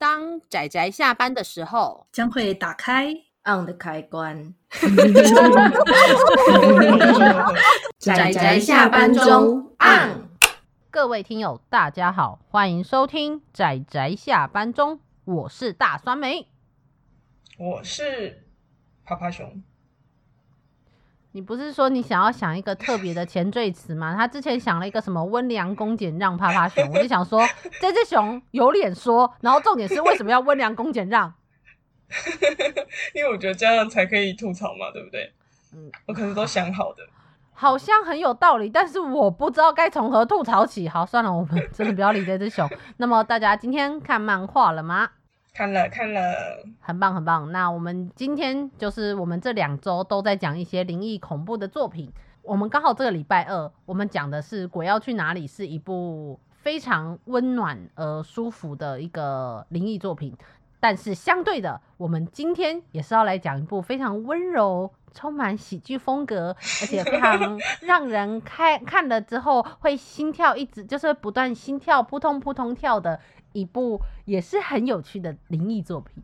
当仔仔下班的时候，将会打开 on 的开关。仔仔下班中 on。各位听友，大家好，欢迎收听仔仔下班中，我是大酸梅，我是趴趴熊。你不是说你想要想一个特别的前缀词吗？他之前想了一个什么温良恭俭让趴趴熊，我就想说 这只熊有脸说，然后重点是为什么要温良恭俭让？因为我觉得这样才可以吐槽嘛，对不对？嗯，我可是都想好的，好像很有道理，但是我不知道该从何吐槽起。好，算了，我们真的不要理这只熊。那么大家今天看漫画了吗？看了看了，很棒很棒。那我们今天就是我们这两周都在讲一些灵异恐怖的作品。我们刚好这个礼拜二，我们讲的是《鬼要去哪里》，是一部非常温暖而舒服的一个灵异作品。但是相对的，我们今天也是要来讲一部非常温柔、充满喜剧风格，而且非常让人看看了之后会心跳一直就是不断心跳扑通扑通跳的。一部也是很有趣的灵异作品。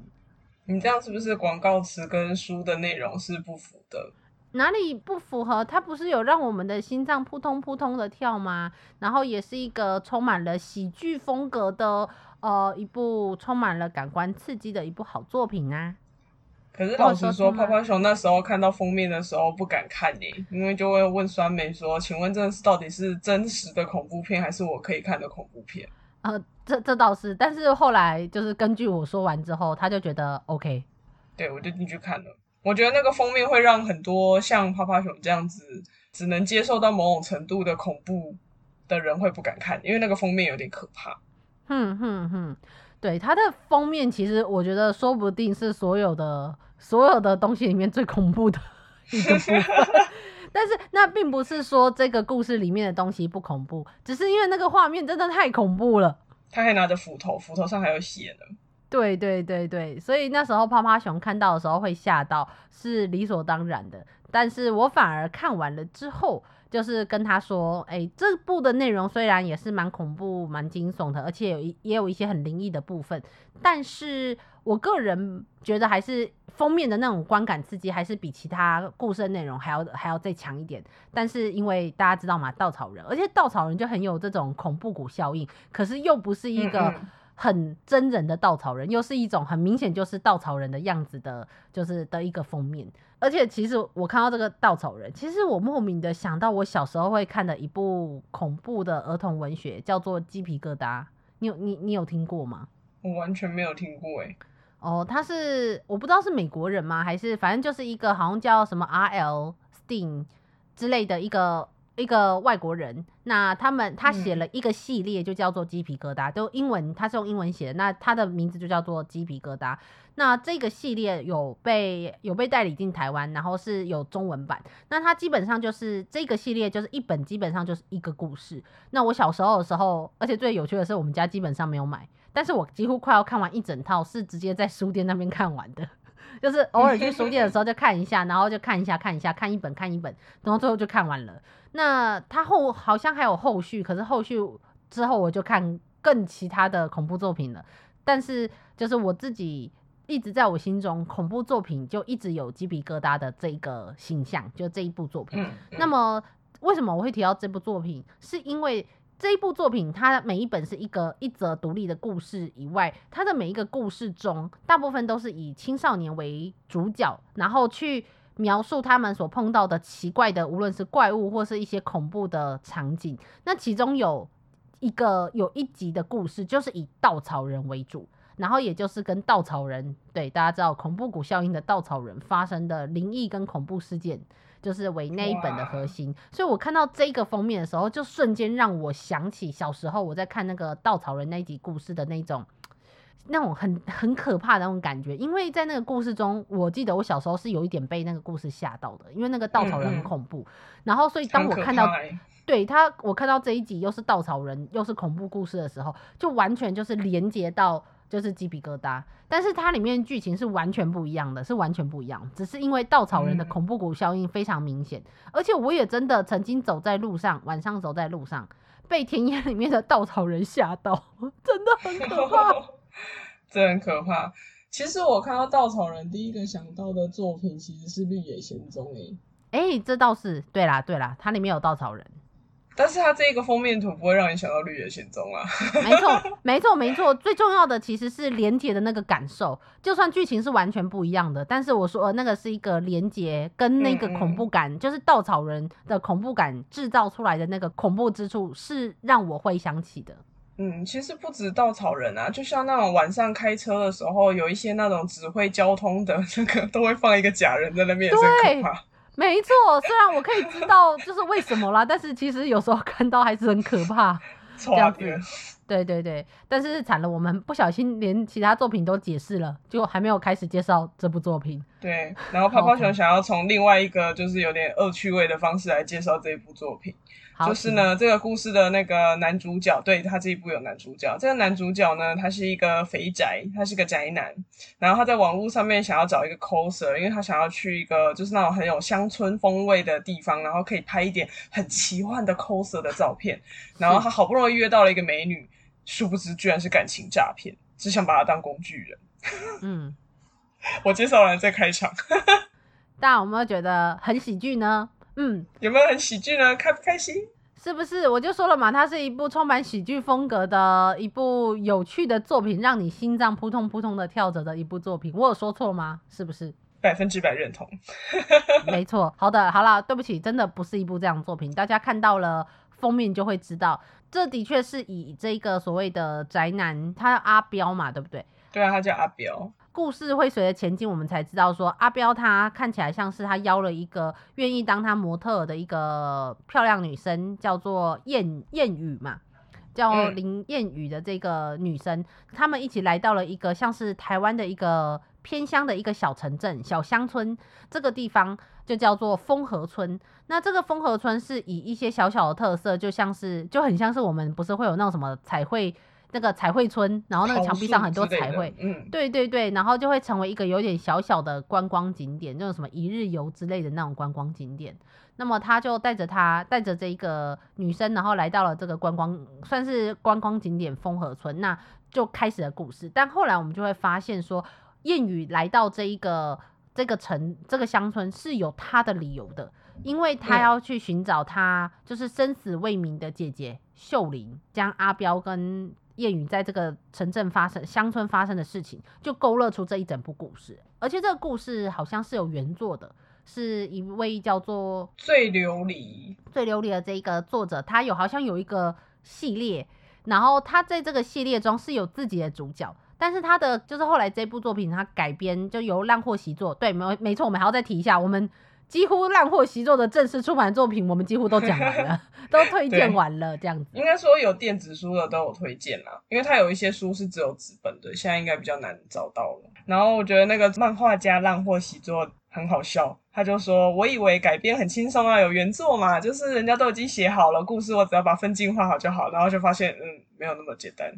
你这样是不是广告词跟书的内容是不符的？哪里不符合？它不是有让我们的心脏扑通扑通的跳吗？然后也是一个充满了喜剧风格的呃一部充满了感官刺激的一部好作品啊。可是老实说，泡泡熊那时候看到封面的时候不敢看你，因为就会问酸梅说：“请问这是到底是真实的恐怖片，还是我可以看的恐怖片？”呃，这这倒是，但是后来就是根据我说完之后，他就觉得 OK，对，我就进去看了。我觉得那个封面会让很多像趴趴熊这样子只能接受到某种程度的恐怖的人会不敢看，因为那个封面有点可怕。哼哼哼，对，它的封面其实我觉得说不定是所有的所有的东西里面最恐怖的 一个部分。但是那并不是说这个故事里面的东西不恐怖，只是因为那个画面真的太恐怖了。他还拿着斧头，斧头上还有血呢。对对对对，所以那时候趴趴熊看到的时候会吓到，是理所当然的。但是我反而看完了之后，就是跟他说：“哎、欸，这部的内容虽然也是蛮恐怖、蛮惊悚的，而且有一也有一些很灵异的部分，但是我个人觉得还是封面的那种观感刺激，还是比其他故事的内容还要还要再强一点。但是因为大家知道嘛，稻草人，而且稻草人就很有这种恐怖谷效应，可是又不是一个。很真人的稻草人，又是一种很明显就是稻草人的样子的，就是的一个封面。而且其实我看到这个稻草人，其实我莫名的想到我小时候会看的一部恐怖的儿童文学，叫做《鸡皮疙瘩》。你有你你有听过吗？我完全没有听过哎。哦，他是我不知道是美国人吗？还是反正就是一个好像叫什么 R.L. Stine 之类的一个。一个外国人，那他们他写了一个系列，就叫做鸡皮疙瘩，都、嗯、英文，他是用英文写的，那他的名字就叫做鸡皮疙瘩。那这个系列有被有被代理进台湾，然后是有中文版。那它基本上就是这个系列就是一本，基本上就是一个故事。那我小时候的时候，而且最有趣的是，我们家基本上没有买，但是我几乎快要看完一整套，是直接在书店那边看完的。就是偶尔去书店的时候就看一下，然后就看一下看一下看一本看一本，然后最后就看完了。那他后好像还有后续，可是后续之后我就看更其他的恐怖作品了。但是就是我自己一直在我心中恐怖作品就一直有鸡皮疙瘩的这个形象，就这一部作品。那么为什么我会提到这部作品？是因为。这一部作品，它每一本是一个一则独立的故事以外，它的每一个故事中，大部分都是以青少年为主角，然后去描述他们所碰到的奇怪的，无论是怪物或是一些恐怖的场景。那其中有一个有一集的故事，就是以稻草人为主，然后也就是跟稻草人，对，大家知道恐怖谷效应的稻草人发生的灵异跟恐怖事件。就是为那一本的核心，所以我看到这个封面的时候，就瞬间让我想起小时候我在看那个稻草人那一集故事的那种，那种很很可怕的那种感觉。因为在那个故事中，我记得我小时候是有一点被那个故事吓到的，因为那个稻草人很恐怖。嗯、然后，所以当我看到对他，我看到这一集又是稻草人又是恐怖故事的时候，就完全就是连接到。就是鸡皮疙瘩，但是它里面剧情是完全不一样的，是完全不一样。只是因为稻草人的恐怖谷效应非常明显，嗯，而且我也真的曾经走在路上，晚上走在路上，被田野里面的稻草人吓到，真的很可怕。这很可怕。其实我看到稻草人，第一个想到的作品其实是《绿野仙踪》诶。哎，这倒是对啦，对啦，它里面有稻草人。但是它这个封面图不会让你想到绿野仙踪啊。没错，没错，没错。最重要的其实是连结的那个感受，就算剧情是完全不一样的，但是我说那个是一个连结，跟那个恐怖感，嗯嗯就是稻草人的恐怖感制造出来的那个恐怖之处，是让我会想起的。嗯，其实不止稻草人啊，就像那种晚上开车的时候，有一些那种指挥交通的 那个，都会放一个假人在那边，对，很可怕。没错，虽然我可以知道就是为什么啦，但是其实有时候看到还是很可怕。这样子，对对对，但是惨了，我们不小心连其他作品都解释了，就还没有开始介绍这部作品。对，然后泡泡熊想要从另外一个就是有点恶趣味的方式来介绍这一部作品。就是呢，这个故事的那个男主角，对，他这一部有男主角。这个男主角呢，他是一个肥宅，他是个宅男。然后他在网络上面想要找一个 coser，因为他想要去一个就是那种很有乡村风味的地方，然后可以拍一点很奇幻的 coser 的照片。然后他好不容易约到了一个美女，殊不知居然是感情诈骗，只想把他当工具人。嗯，我介绍完再开场。大家有没有觉得很喜剧呢？嗯，有没有很喜剧呢？开不开心？是不是？我就说了嘛，它是一部充满喜剧风格的一部有趣的作品，让你心脏扑通扑通的跳着的一部作品。我有说错吗？是不是？百分之百认同。没错。好的，好了，对不起，真的不是一部这样的作品。大家看到了封面就会知道，这的确是以这个所谓的宅男，他叫阿彪嘛，对不对？对啊，他叫阿彪。故事会随着前进，我们才知道说阿彪他看起来像是他邀了一个愿意当他模特的一个漂亮女生，叫做燕燕雨嘛，叫林燕雨的这个女生，他们一起来到了一个像是台湾的一个偏乡的一个小城镇、小乡村，这个地方就叫做丰和村。那这个丰和村是以一些小小的特色，就像是就很像是我们不是会有那种什么彩绘。那个彩绘村，然后那个墙壁上很多彩绘，嗯，对对对，然后就会成为一个有点小小的观光景点，那种什么一日游之类的那种观光景点。那么他就带着他，带着这一个女生，然后来到了这个观光，算是观光景点风和村，那就开始了故事。但后来我们就会发现说，谚语来到这一个这个城这个乡村是有他的理由的，因为他要去寻找他就是生死未明的姐姐秀玲，将阿彪跟艳雨在这个城镇发生、乡村发生的事情，就勾勒出这一整部故事。而且这个故事好像是有原作的，是一位叫做最琉璃、最琉璃的这一个作者，他有好像有一个系列，然后他在这个系列中是有自己的主角，但是他的就是后来这部作品他改编就由烂货习作，对，没没错，我们还要再提一下我们。几乎烂货习作的正式出版作品，我们几乎都讲完了，都推荐完了，这样子。应该说有电子书的都有推荐啦，因为它有一些书是只有纸本的，现在应该比较难找到了。然后我觉得那个漫画家烂货习作很好笑，他就说：“我以为改编很轻松啊，有原作嘛，就是人家都已经写好了故事，我只要把分镜画好就好。”然后就发现，嗯，没有那么简单。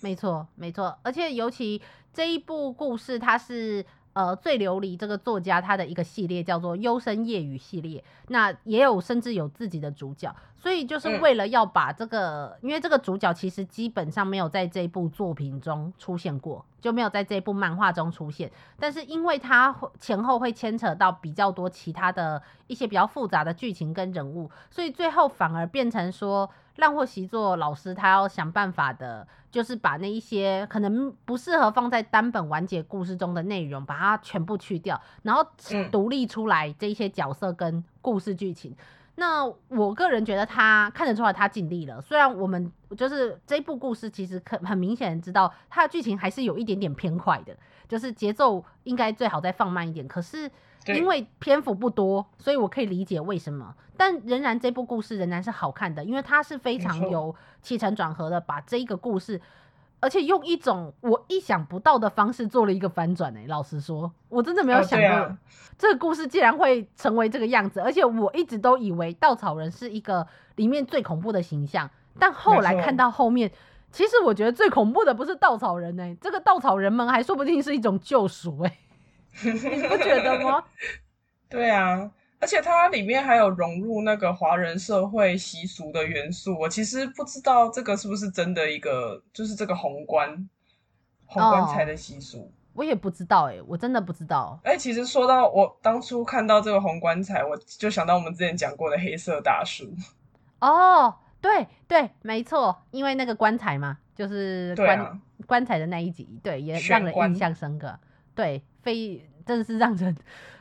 没错，没错，而且尤其这一部故事，它是。呃，最琉璃这个作家他的一个系列叫做《幽深夜雨》系列，那也有甚至有自己的主角，所以就是为了要把这个，嗯、因为这个主角其实基本上没有在这一部作品中出现过，就没有在这部漫画中出现，但是因为他前后会牵扯到比较多其他的一些比较复杂的剧情跟人物，所以最后反而变成说。烂货习作老师他要想办法的，就是把那一些可能不适合放在单本完结故事中的内容，把它全部去掉，然后独立出来这一些角色跟故事剧情。嗯、那我个人觉得他看得出来他尽力了，虽然我们就是这部故事其实很很明显知道它的剧情还是有一点点偏快的，就是节奏应该最好再放慢一点，可是。因为篇幅不多，所以我可以理解为什么，但仍然这部故事仍然是好看的，因为它是非常有起承转合的，把这一个故事，而且用一种我意想不到的方式做了一个反转。哎，老实说，我真的没有想过这个故事竟然会成为这个样子，而且我一直都以为稻草人是一个里面最恐怖的形象，但后来看到后面，其实我觉得最恐怖的不是稻草人，哎，这个稻草人们还说不定是一种救赎，哎。你不觉得吗？对啊，而且它里面还有融入那个华人社会习俗的元素。我其实不知道这个是不是真的一个，就是这个宏观，红棺材的习俗。哦，我也不知道哎，我真的不知道。哎，其实说到我当初看到这个红棺材，我就想到我们之前讲过的黑色大叔。哦，对对，没错，因为那个棺材嘛，就是棺、啊、棺材的那一集，对，也让人印象深刻。对，非真的是让人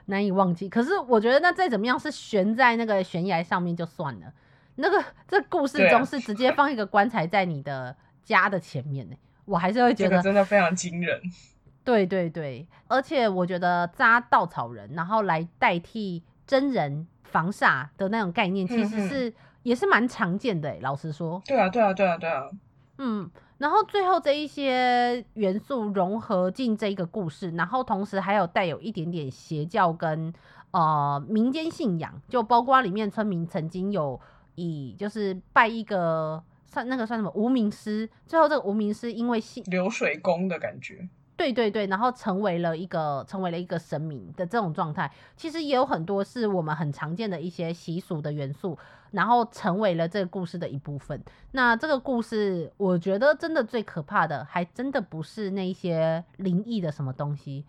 难以忘记。可是我觉得那再怎么样是悬在那个悬崖上面就算了，那个这故事中是直接放一个棺材在你的家的前面呢，我还是会觉得、这个、真的非常惊人。对对对，而且我觉得扎稻草人，然后来代替真人防煞的那种概念，其实是、嗯、也是蛮常见的。老实说，对啊，对啊，对啊，对啊，嗯。然后最后这一些元素融合进这一个故事，然后同时还有带有一点点邪教跟呃民间信仰，就包括里面村民曾经有以就是拜一个算那个算什么无名师，最后这个无名师因为信流水工的感觉。对对对，然后成为了一个成为了一个神明的这种状态，其实也有很多是我们很常见的一些习俗的元素，然后成为了这个故事的一部分。那这个故事，我觉得真的最可怕的，还真的不是那些灵异的什么东西，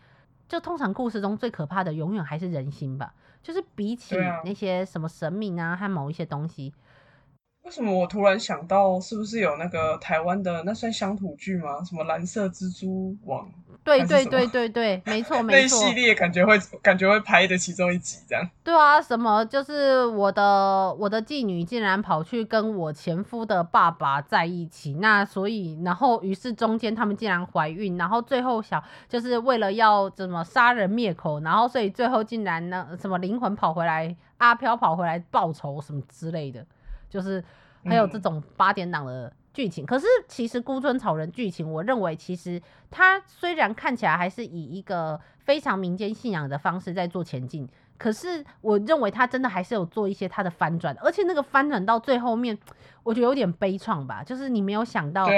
就通常故事中最可怕的，永远还是人心吧。就是比起那些什么神明啊和某一些东西。为什么我突然想到，是不是有那个台湾的那算乡土剧吗？什么蓝色蜘蛛网？对对对对对，没错 没错。那系列感觉会感觉会拍的其中一集这样。对啊，什么就是我的我的妓女竟然跑去跟我前夫的爸爸在一起，那所以然后于是中间他们竟然怀孕，然后最后想就是为了要怎么杀人灭口，然后所以最后竟然呢什么灵魂跑回来，阿飘跑回来报仇什么之类的。就是还有这种八点档的剧情，嗯，可是其实孤村草人剧情，我认为其实它虽然看起来还是以一个非常民间信仰的方式在做前进，可是我认为它真的还是有做一些它的翻转，而且那个翻转到最后面，我觉得有点悲怆吧，就是你没有想到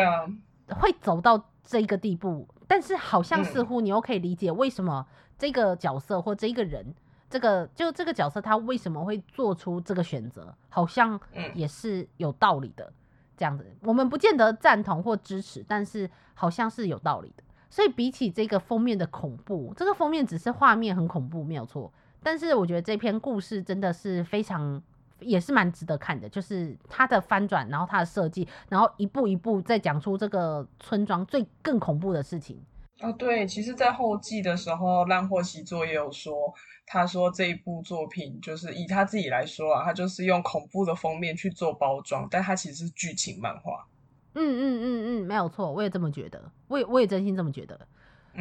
会走到这个地步，但是好像似乎你又可以理解为什么这个角色或这个人。这个就这个角色，他为什么会做出这个选择？好像也是有道理的，这样子，我们不见得赞同或支持，但是好像是有道理的。所以比起这个封面的恐怖，这个封面只是画面很恐怖，没有错。但是我觉得这篇故事真的是非常，也是蛮值得看的，就是它的翻转，然后它的设计，然后一步一步再讲出这个村庄最更恐怖的事情。啊，对，其实，在后记的时候，烂货习作也有说。他说这一部作品就是以他自己来说啊，他就是用恐怖的封面去做包装，但他其实是剧情漫画。嗯嗯嗯嗯，没有错，我也这么觉得，我也我也真心这么觉得，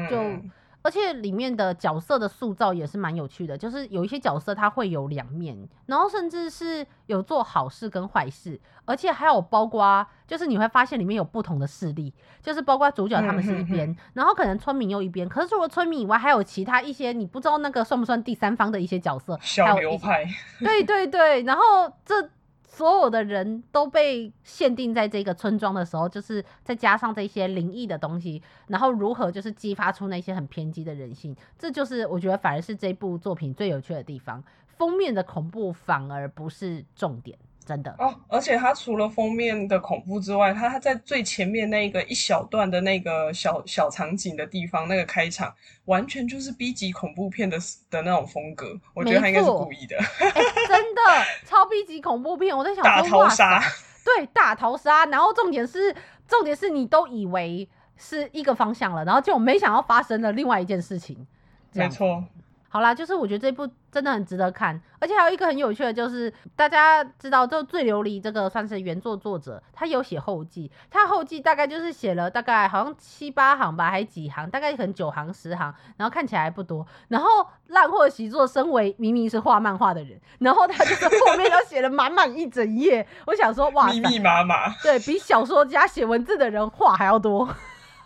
就。嗯而且里面的角色的塑造也是蛮有趣的，就是有一些角色他会有两面，然后甚至是有做好事跟坏事，而且还有包括，就是你会发现里面有不同的势力，就是包括主角他们是一边，嗯、然后可能村民又一边，可是除了村民以外，还有其他一些你不知道那个算不算第三方的一些角色，小流派，对对对，然后这。所有的人都被限定在这个村庄的时候，就是再加上这些灵异的东西，然后如何就是激发出那些很偏激的人性，这就是我觉得反而是这部作品最有趣的地方。封面的恐怖反而不是重点。真的哦，而且它除了封面的恐怖之外，它它在最前面那个一小段的那个小小场景的地方，那个开场完全就是 B 级恐怖片的的那种风格，我觉得他应该是故意的。欸、真的超 B 级恐怖片，我在想大逃杀，对，大逃杀，然后重点是重点是你都以为是一个方向了，然后就没想要发生了另外一件事情，没错。好啦，就是我觉得这部真的很值得看，而且还有一个很有趣的，就是大家知道，就最琉璃这个算是原作作者，他有写后记，他后记大概就是写了大概好像七八行吧，还几行，大概可能九行十行，然后看起来不多。然后烂货习作身为明明是画漫画的人，然后他就是后面又写了满满一整页，我想说哇，密密麻麻，对，比小说家写文字的人话还要多。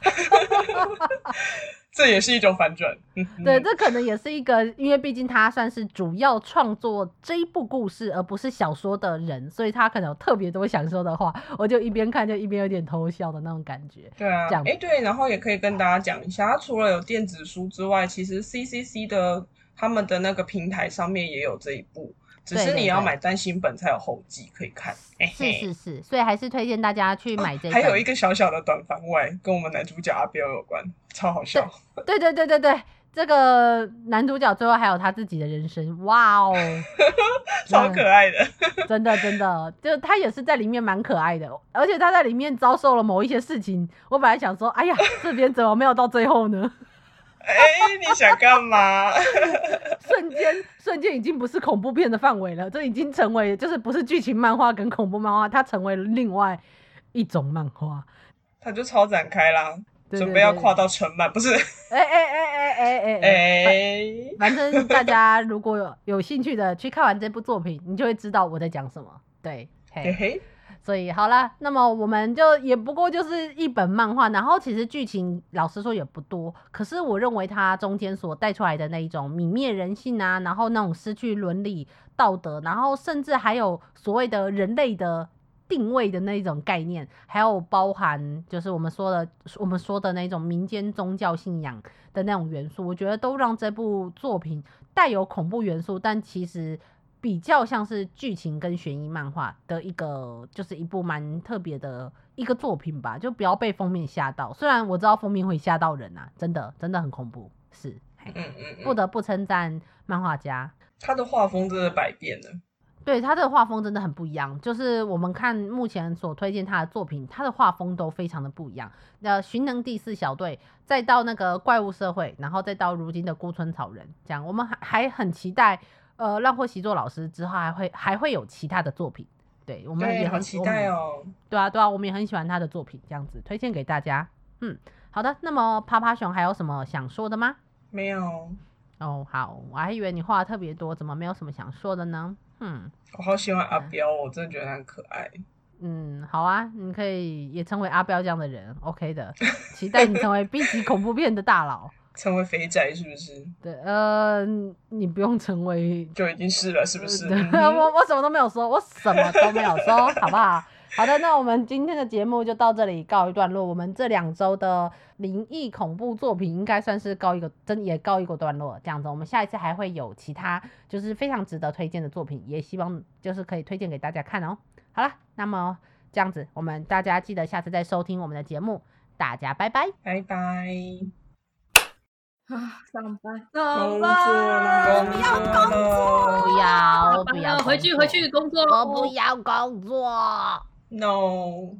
这也是一种反转，对，这可能也是一个，因为毕竟他算是主要创作这一部故事，而不是小说的人，所以他可能有特别多想说的话，我就一边看就一边有点偷笑的那种感觉。对啊，哎、欸，对，然后也可以跟大家讲一下，他除了有电子书之外，其实 CCC 的他们的那个平台上面也有这一部。只是你要买单行本才有后记可以看。是是是，所以还是推荐大家去买这个。还有一个小小的短番外，跟我们男主角阿彪有关，超好笑。对对对对对。这个男主角最后还有他自己的人生，哇哦，超可爱的，真的真的，就他也是在里面蛮可爱的，而且他在里面遭受了某一些事情。我本来想说，哎呀，这边怎么没有到最后呢？哎、欸，你想干嘛？瞬间瞬间已经不是恐怖片的范围了，这已经成为就是不是剧情漫画跟恐怖漫画，它成为了另外一种漫画，它就超展开啦。准备要跨到城漫，不是？哎哎哎哎哎哎哎！反正大家如果有有兴趣的去看完这部作品，你就会知道我在讲什么。对，嘿嘿。所以好啦，那么我们就也不过就是一本漫画，然后其实剧情老实说也不多，可是我认为它中间所带出来的那一种泯灭人性啊，然后那种失去伦理道德，然后甚至还有所谓的人类的。定位的那一种概念，还有包含就是我们说的我们说的那种民间宗教信仰的那种元素，我觉得都让这部作品带有恐怖元素，但其实比较像是剧情跟悬疑漫画的一个，就是一部蛮特别的一个作品吧。就不要被封面吓到，虽然我知道封面会吓到人啊，真的真的很恐怖，是，嗯嗯嗯，不得不称赞漫画家，他的画风真的百变了。对，他的画风真的很不一样，就是我们看目前所推荐他的作品，他的画风都非常的不一样。那，寻能第四小队，再到那个怪物社会，然后再到如今的孤村草人，这样我们还还很期待，呃，浪贺习作老师之后还会还会有其他的作品，对，我们也很期待哦。对啊，对啊，我们也很喜欢他的作品，这样子推荐给大家。嗯，好的，那么趴趴熊还有什么想说的吗？没有。哦，好，我还以为你话特别多，怎么没有什么想说的呢？嗯，我好喜欢阿彪，我真的觉得他很可爱。嗯，好啊，你可以也成为阿彪这样的人，OK 的。期待你成为 B 级恐怖片的大佬，成为肥宅是不是？对，呃，你不用成为，就已经是了，是不是？嗯、我我什么都没有说，我什么都没有说，好不好？好的，那我们今天的节目就到这里告一段落。我们这两周的灵异恐怖作品应该算是告一个真也告一个段落。这样子，我们下一次还会有其他就是非常值得推荐的作品，也希望就是可以推荐给大家看哦。好了，那么这样子，我们大家记得下次再收听我们的节目。大家拜拜，拜拜。啊，上班，工作了，不要工作，不要，不要，回去回去工作，我不要工作。No